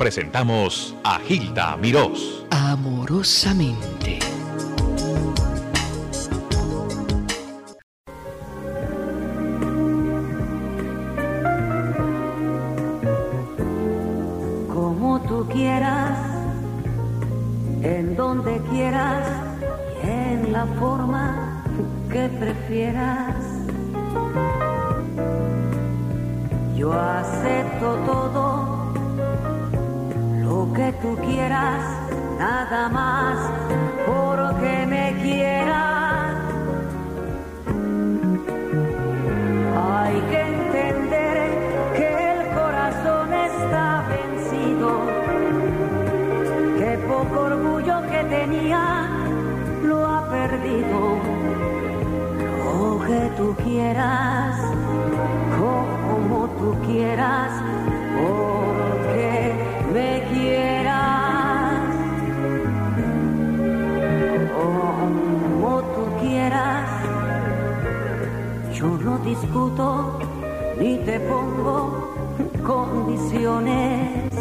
presentamos a Gilda Mirós. Amorosamente. Como tú quieras, en donde quieras, en la forma que prefieras. Yo acepto todo nada más porque me quieras. Hay que entender que el corazón está vencido, que poco orgullo que tenía lo ha perdido. Lo que tú quieras, como tú quieras, porque Yo no discuto ni te pongo condiciones.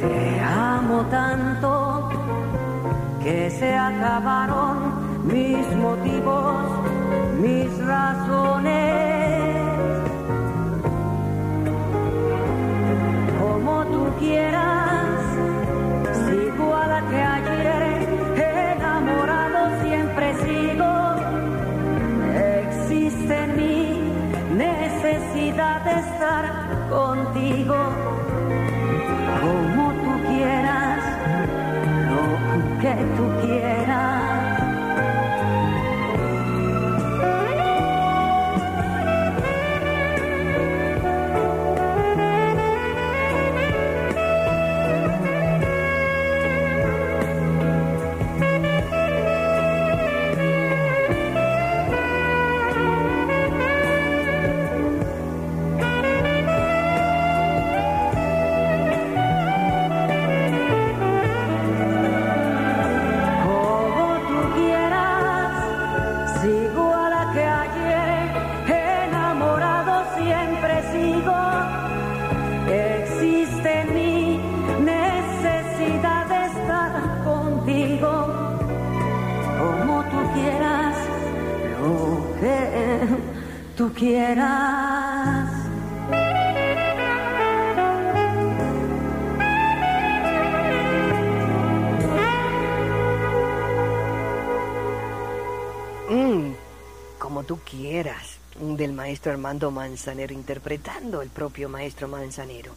Te amo tanto que se acabaron mis motivos, mis razones. Como tú quieras, de estar contigo. Maestro Armando Manzanero, interpretando el propio maestro Manzanero.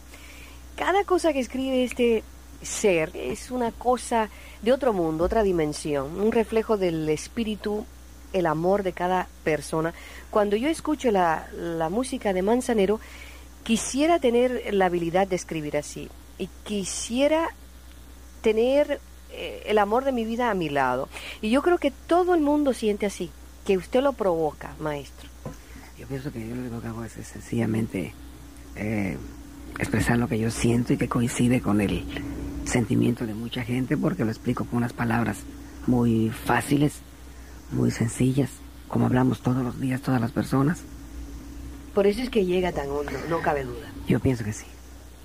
Cada cosa que escribe este ser es una cosa de otro mundo, otra dimensión, un reflejo del espíritu, el amor de cada persona. Cuando yo escucho la, la música de Manzanero, quisiera tener la habilidad de escribir así y quisiera tener eh, el amor de mi vida a mi lado. Y yo creo que todo el mundo siente así, que usted lo provoca, maestro. Yo pienso que yo lo único que hago es, sencillamente eh, expresar lo que yo siento y que coincide con el sentimiento de mucha gente porque lo explico con unas palabras muy fáciles, muy sencillas, como hablamos todos los días todas las personas. Por eso es que llega tan hondo, no cabe duda. Yo pienso que sí.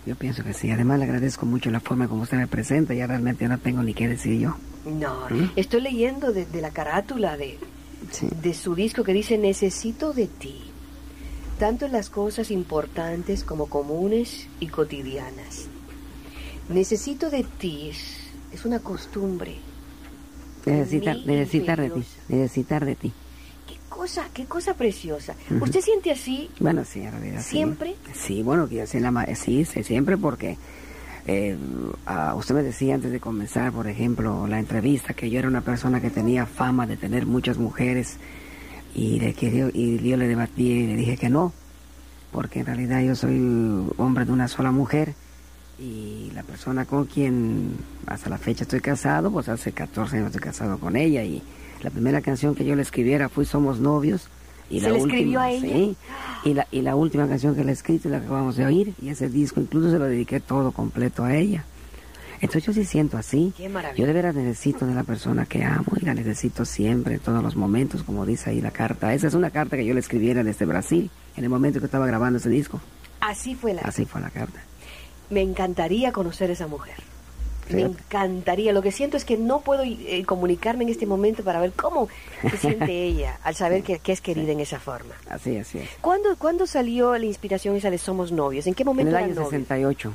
Yo pienso que sí. Además le agradezco mucho la forma como usted me presenta. Ya realmente no tengo ni qué decir yo. No, ¿Mm? estoy leyendo de, de la carátula de, Sí. de su disco que dice Necesito de ti, tanto en las cosas importantes como comunes y cotidianas. Necesito de ti es, es una costumbre. Necesitar, de ti. Necesitar de ti. Qué cosa, qué cosa preciosa. ¿Usted siente así? Bueno, sí, en realidad. ¿Siempre? Sí, bueno, que yo sí, la, sí, sí, siempre porque eh, ah, usted me decía antes de comenzar, por ejemplo, la entrevista, que yo era una persona que tenía fama de tener muchas mujeres y, de que yo, y yo le debatí y le dije que no, porque en realidad yo soy hombre de una sola mujer y la persona con quien hasta la fecha estoy casado, pues hace 14 años estoy casado con ella y la primera canción que yo le escribiera fue Somos Novios. Y ¿Se la le última, escribió a ella? sí, y la, y la última canción que le he escrito es la que acabamos de oír y ese disco incluso se lo dediqué todo completo a ella. Entonces yo sí siento así. Qué maravilla. Yo de veras necesito de la persona que amo y la necesito siempre, en todos los momentos, como dice ahí la carta. Esa es una carta que yo le escribiera desde Brasil, en el momento que estaba grabando ese disco. Así fue la. Así fue la carta. Me encantaría conocer a esa mujer. Me encantaría. Lo que siento es que no puedo eh, comunicarme en este momento para ver cómo se siente ella al saber que, que es querida en esa forma. Así, así es. ¿Cuándo, ¿Cuándo salió la inspiración esa de Somos Novios? ¿En qué En momento el eran año novios? 68.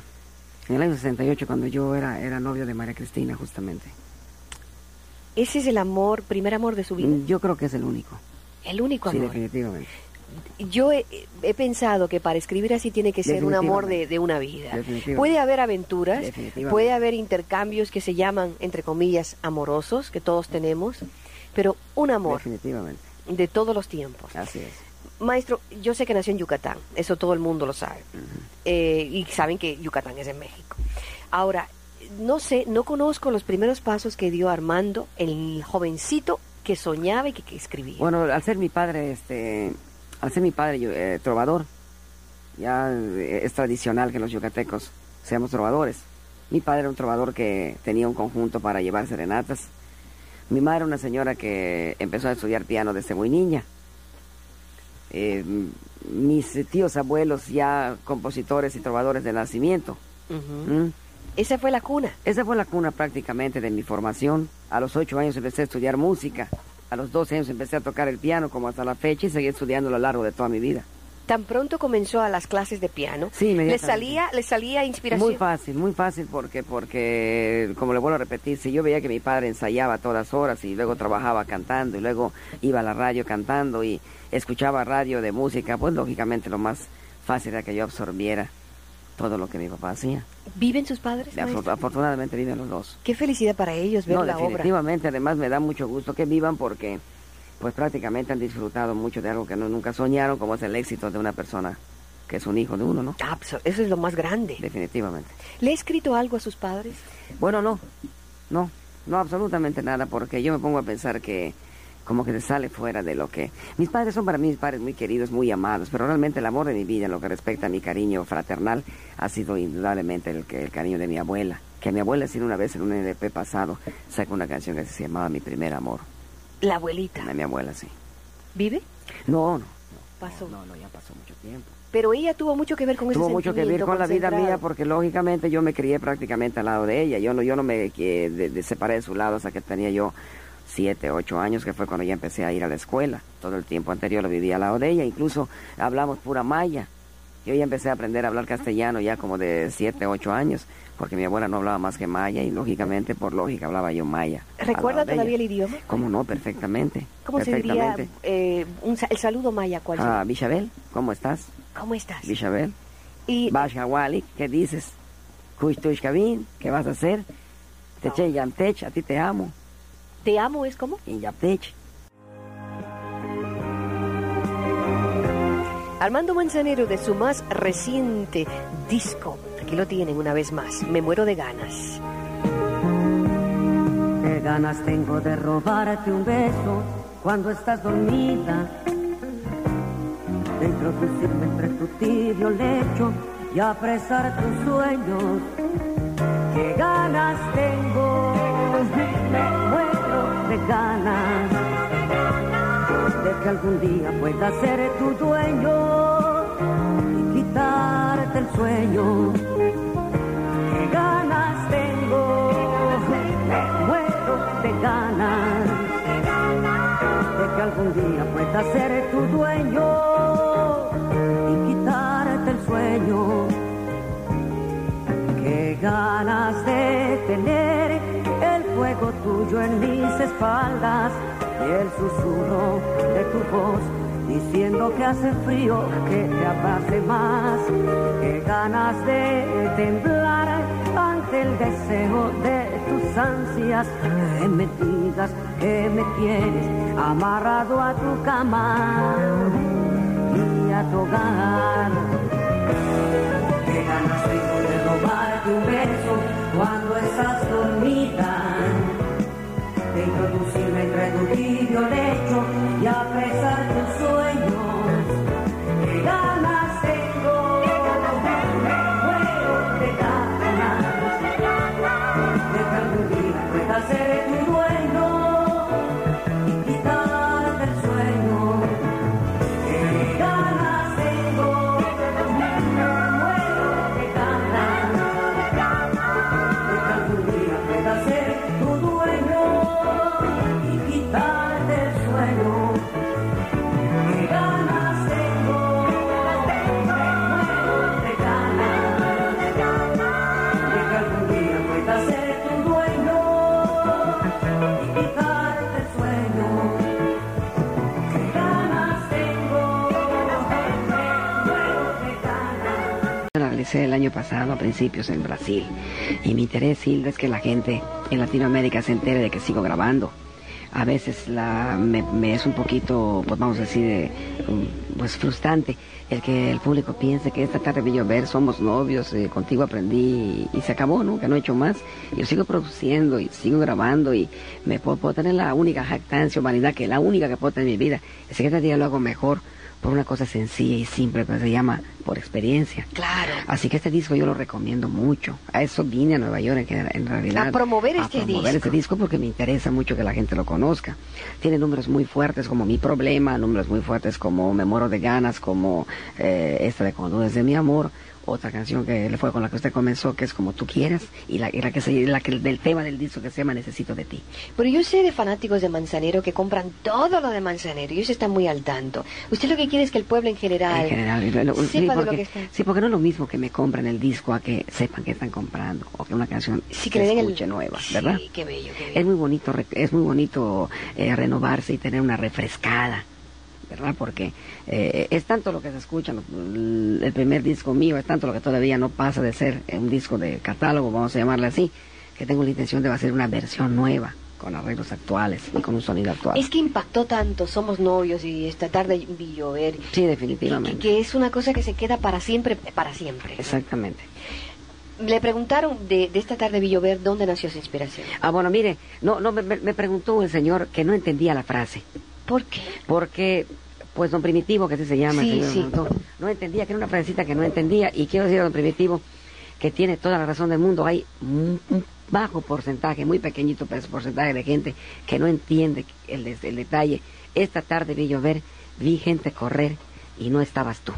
En el año 68, cuando yo era, era novio de María Cristina, justamente. Ese es el amor, primer amor de su vida. Yo creo que es el único. El único Sí, amor. definitivamente. Yo he, he pensado que para escribir así tiene que ser un amor de, de una vida. Puede haber aventuras, puede haber intercambios que se llaman, entre comillas, amorosos, que todos tenemos, pero un amor Definitivamente. de todos los tiempos. Así es. Maestro, yo sé que nació en Yucatán, eso todo el mundo lo sabe. Eh, y saben que Yucatán es en México. Ahora, no sé, no conozco los primeros pasos que dio Armando, el jovencito que soñaba y que, que escribía. Bueno, al ser mi padre, este, al ser mi padre yo, eh, trovador, ya eh, es tradicional que los yucatecos seamos trovadores. Mi padre era un trovador que tenía un conjunto para llevar serenatas. Mi madre era una señora que empezó a estudiar piano desde muy niña. Eh, mis tíos abuelos ya compositores y trovadores de nacimiento. ¿Mm? Esa fue la cuna. Esa fue la cuna prácticamente de mi formación. A los ocho años empecé a estudiar música. A los 12 años empecé a tocar el piano como hasta la fecha y seguí estudiando a lo largo de toda mi vida. Tan pronto comenzó a las clases de piano, Sí, le salía, le salía inspiración. Muy fácil, muy fácil porque, porque, como le vuelvo a repetir, si yo veía que mi padre ensayaba a todas horas y luego trabajaba cantando y luego iba a la radio cantando y escuchaba radio de música, pues lógicamente lo más fácil era que yo absorbiera todo lo que mi papá hacía. ¿Viven sus padres? Afo- afortunadamente viven los dos. Qué felicidad para ellos ver No, la obra. definitivamente, además me da mucho gusto que vivan porque pues prácticamente han disfrutado mucho de algo que no, nunca soñaron, como es el éxito de una persona que es un hijo de uno, ¿no? Ah, pues, Eso es lo más grande. Definitivamente. ¿Le ha escrito algo a sus padres? Bueno, no, no, no absolutamente nada, porque yo me pongo a pensar que como que se sale fuera de lo que... Mis padres son para mí mis padres muy queridos, muy amados, pero realmente el amor de mi vida en lo que respecta a mi cariño fraternal ha sido indudablemente el, que, el cariño de mi abuela. Que mi abuela, sin una vez en un LP pasado, sacó una canción que se llamaba Mi Primer Amor. La abuelita. A mi abuela, sí. ¿Vive? No, no, Pasó. no, no, ya pasó mucho tiempo. Pero ella tuvo mucho que ver con ese Tuvo mucho que ver con la vida mía porque lógicamente yo me crié prácticamente al lado de ella. Yo no, yo no me que- de- de- separé de su lado hasta que tenía yo siete, ocho años, que fue cuando ya empecé a ir a la escuela. Todo el tiempo anterior lo vivía al lado de ella. Incluso hablamos pura maya. Yo ya empecé a aprender a hablar castellano ya como de siete, ocho años, porque mi abuela no hablaba más que maya y lógicamente, por lógica, hablaba yo maya. ¿Recuerda todavía el idioma? ¿Cómo no? Perfectamente. ¿Cómo se diría perfectamente. eh, un el saludo maya? ¿Cuál Ah? Bichabel, ¿cómo estás? ¿Cómo estás? Bichabel. Y Basha Wally, ¿qué dices? Kushtush ¿qué vas a hacer? Teche Yamtech, a ti te amo. Te amo es como Y Yamtech. Armando Manzanero de su más reciente disco. Aquí lo tienen una vez más. Me muero de ganas. Qué ganas tengo de robarte un beso cuando estás dormida. De introducirme entre tu tibio lecho y apresar tus sueños. Qué ganas tengo, de ganas de que algún día pueda ser tu dueño y quitarte el sueño. Qué ganas tengo, muero de ganas de que algún día pueda ser tu dueño tuyo en mis espaldas y el susurro de tu voz diciendo que hace frío, que te abrace más. Qué ganas de temblar ante el deseo de tus ansias, que me digas que me tienes amarrado a tu cama y a tu hogar. Qué ganas tengo de robarte un beso cuando estás dormida. De introducirme entre tu tibio lecho y apresar empecé el año pasado, a principios, en Brasil. Y mi interés, Hilda, es que la gente en Latinoamérica se entere de que sigo grabando. A veces la, me, me es un poquito, pues vamos a decir, eh, um, pues frustrante el que el público piense que esta tarde de llover somos novios, eh, contigo aprendí y, y se acabó, ¿no? Que no he hecho más. Yo sigo produciendo y sigo grabando y me puedo, puedo tener la única jactancia, humanidad, que la única que puedo tener en mi vida. Es que cada día lo hago mejor por una cosa sencilla y simple, pero se llama por experiencia. Claro. Así que este disco yo lo recomiendo mucho. A eso vine a Nueva York en, en realidad. A promover este a promover disco. este disco porque me interesa mucho que la gente lo conozca. Tiene números muy fuertes como Mi Problema, números muy fuertes como Me Muero de Ganas, como eh, esta de Cuando Dudes de Mi Amor, otra canción que fue con la que usted comenzó, que es Como Tú Quieras, y la, y la que se, la que, del tema del disco que se llama Necesito de Ti. Pero yo sé de fanáticos de Manzanero que compran todo lo de Manzanero y ellos están muy al tanto. Usted lo que quiere es que el pueblo en general, En general, lo- sí, de lo que sí, porque no es lo mismo que me compren el disco a que sepan que están comprando, o que una canción Sí, se que el- escuche nueva, ¿verdad? Sí, qué bello, qué Es muy bonito, es muy bonito eh, renovarse y tener una refrescada, ¿verdad? Porque eh, es tanto lo que se escucha, el primer disco mío, es tanto lo que todavía no pasa de ser un disco de catálogo, vamos a llamarle así, que tengo la intención de hacer una versión nueva, con arreglos actuales y con un sonido actual. Es que impactó tanto, somos novios y esta tarde vi llover. Sí, Que, definitivamente. que es una cosa que se queda para siempre, para siempre. Exactamente. Le preguntaron de, de esta tarde vi llover dónde nació su inspiración. Ah, bueno, mire, no, no, me, preguntó el señor que no entendía la frase. ¿Por qué? porque pues don Primitivo, que así se llama, el Sí, señor sí. Montón, no entendía, que era una frasecita que no entendía, y quiero decir a don Primitivo que tiene toda la razón del mundo, hay un, un bajo porcentaje, muy pequeñito pues, porcentaje de gente que no entiende el, el detalle. Esta tarde vi llover, vi gente correr y no estabas tú.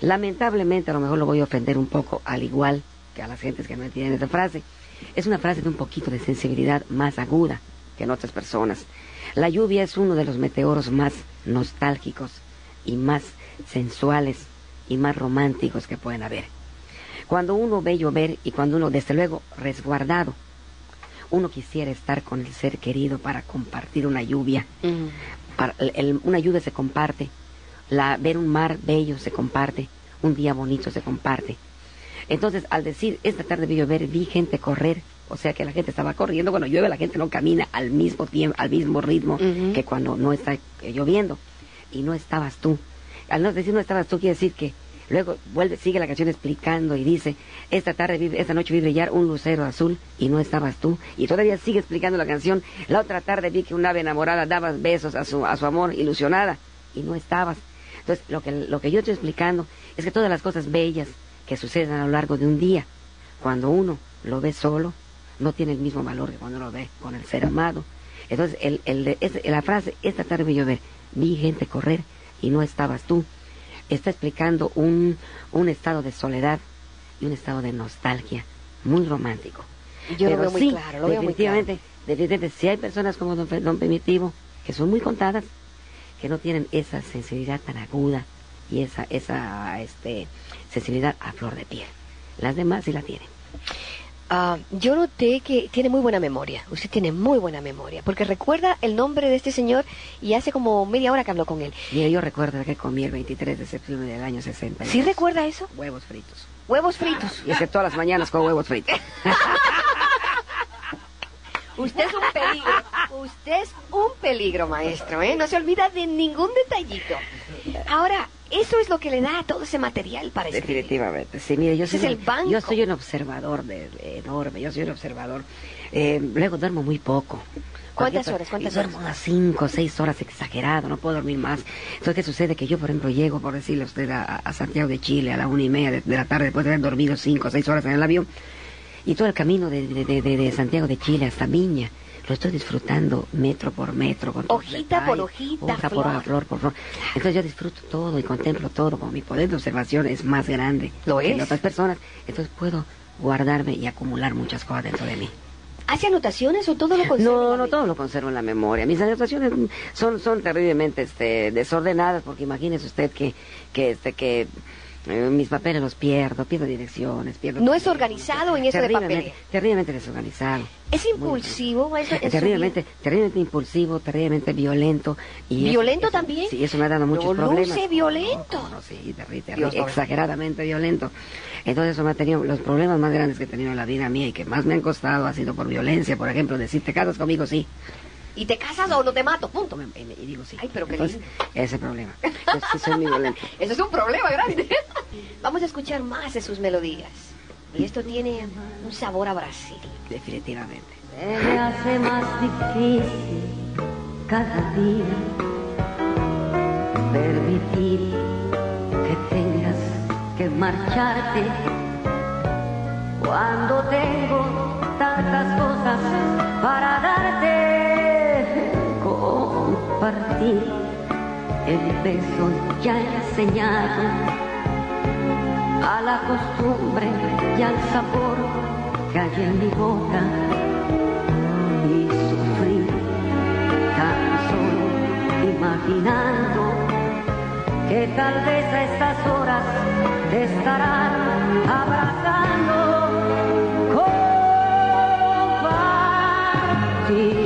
Lamentablemente, a lo mejor lo voy a ofender un poco, al igual que a las gentes que no entienden esta frase. Es una frase de un poquito de sensibilidad más aguda que en otras personas. La lluvia es uno de los meteoros más nostálgicos y más sensuales y más románticos que pueden haber. Cuando uno ve llover y cuando uno, desde luego, resguardado, uno quisiera estar con el ser querido para compartir una lluvia. Para- el- el- una lluvia se comparte, la, ver un mar bello se comparte, un día bonito se comparte. Entonces, al decir, esta tarde vi llover, vi gente correr, o sea que la gente estaba corriendo, cuando llueve la gente no camina al mismo tiempo, al mismo ritmo que cuando no está lloviendo. Y no estabas tú. Al no decir no estabas tú, quiere decir que luego vuelve, sigue la canción explicando y dice, esta tarde, esta noche vi brillar un lucero azul y no estabas tú. Y todavía sigue explicando la canción, la otra tarde vi que un ave enamorada daba besos a su, a su amor ilusionada y no estabas. Entonces, lo que, lo que yo estoy explicando es que todas las cosas bellas que suceden a lo largo de un día, cuando uno lo ve solo, no tiene el mismo valor que cuando lo ve con el ser amado. Entonces, el, el la frase, esta tarde vi llover, vi gente correr y no estabas tú, está explicando un, un estado de soledad y un estado de nostalgia muy romántico. Yo lo Pero veo muy sí, claro, lo veo muy claro. definitivamente, definitivamente, si hay personas como don, don Primitivo, que son muy contadas, que no tienen esa sensibilidad tan aguda y esa, esa este, sensibilidad a flor de piel. Las demás sí la tienen. Ah, yo noté que tiene muy buena memoria. Usted tiene muy buena memoria. Porque recuerda el nombre de este señor y hace como media hora que habló con él. Mira, yo recuerdo que comí el 23 de septiembre del año 60. ¿Sí recuerda eso? Huevos fritos. Huevos fritos. Y es que todas las mañanas con huevos fritos. Usted es un peligro. Usted es un peligro, maestro, ¿eh? No se olvida de ningún detallito. Ahora, eso es lo que le da todo ese material para escribir. Definitivamente. Sí, mire, yo soy, es el banco. yo soy un observador de, de enorme, yo soy un observador. Eh, luego duermo muy poco. ¿Cuántas horas? ¿Cuántas yo duermo horas? unas cinco o seis horas exagerado, no puedo dormir más. Entonces, ¿qué sucede? Que yo, por ejemplo, llego, por decirle a usted, a, a Santiago de Chile a la una y media de, de la tarde, después de haber dormido cinco o seis horas en el avión, y todo el camino de- de Santiago de Chile hasta Viña, lo estoy disfrutando metro por metro. Con Hojita por hojita, hoja flor. por flor. Entonces yo disfruto todo y contemplo todo, como mi poder de observación es más grande Lo que es. de otras personas. Entonces puedo guardarme y acumular muchas cosas dentro de mí. ¿Hace anotaciones o todo lo conserva? No, no, todo lo conservo en la memoria. Mis anotaciones son, son terriblemente este, desordenadas, porque imagínese usted que, que, este, que Eh, mis papeles los pierdo, pierdo direcciones, pierdo... No es organizado en eso de papeles. terriblemente desorganizado. Es impulsivo, maestro. en su terriblemente, terriblemente impulsivo, terriblemente violento. Y eso- ¿Violento eso- también? Sí, eso me ha dado muchos No problemas. luce violento. No, no, sí, terri- terri- Dios, exageradamente violento. Entonces eso me ha tenido, los problemas más grandes que he tenido en la vida mía y que más me han costado ha sido por violencia, por ejemplo, decir, ¿te casas conmigo? Sí. ¿Y te casas o no te mato? Punto. Y, digo sí. Ay, pero qué Entonces, lindo. ese problema. Sí soy muy violento. Eso es un problema grande. Vamos a escuchar más de sus melodías. Y esto tiene un sabor a Brasil. Definitivamente. Se me hace más difícil cada día permitir que tengas que marcharte cuando tengo tantas cosas para darte. Compartir el beso ya enseñado a la costumbre y al sabor que hay en mi boca y sufrir tan solo imaginando que tal vez a estas horas te estarán abrazando. Compartir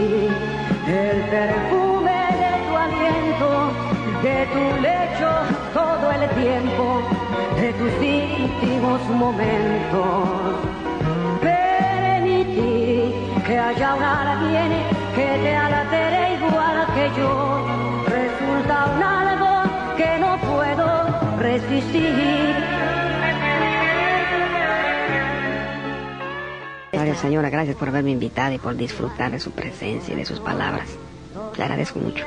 tu lecho todo el tiempo, de tus íntimos momentos permitir que haya un alguien que te alatere igual que yo. Resulta un algo que no puedo resistir. Señora. Gracias por haberme invitado y por disfrutar de su presencia y de sus palabras. Le agradezco mucho.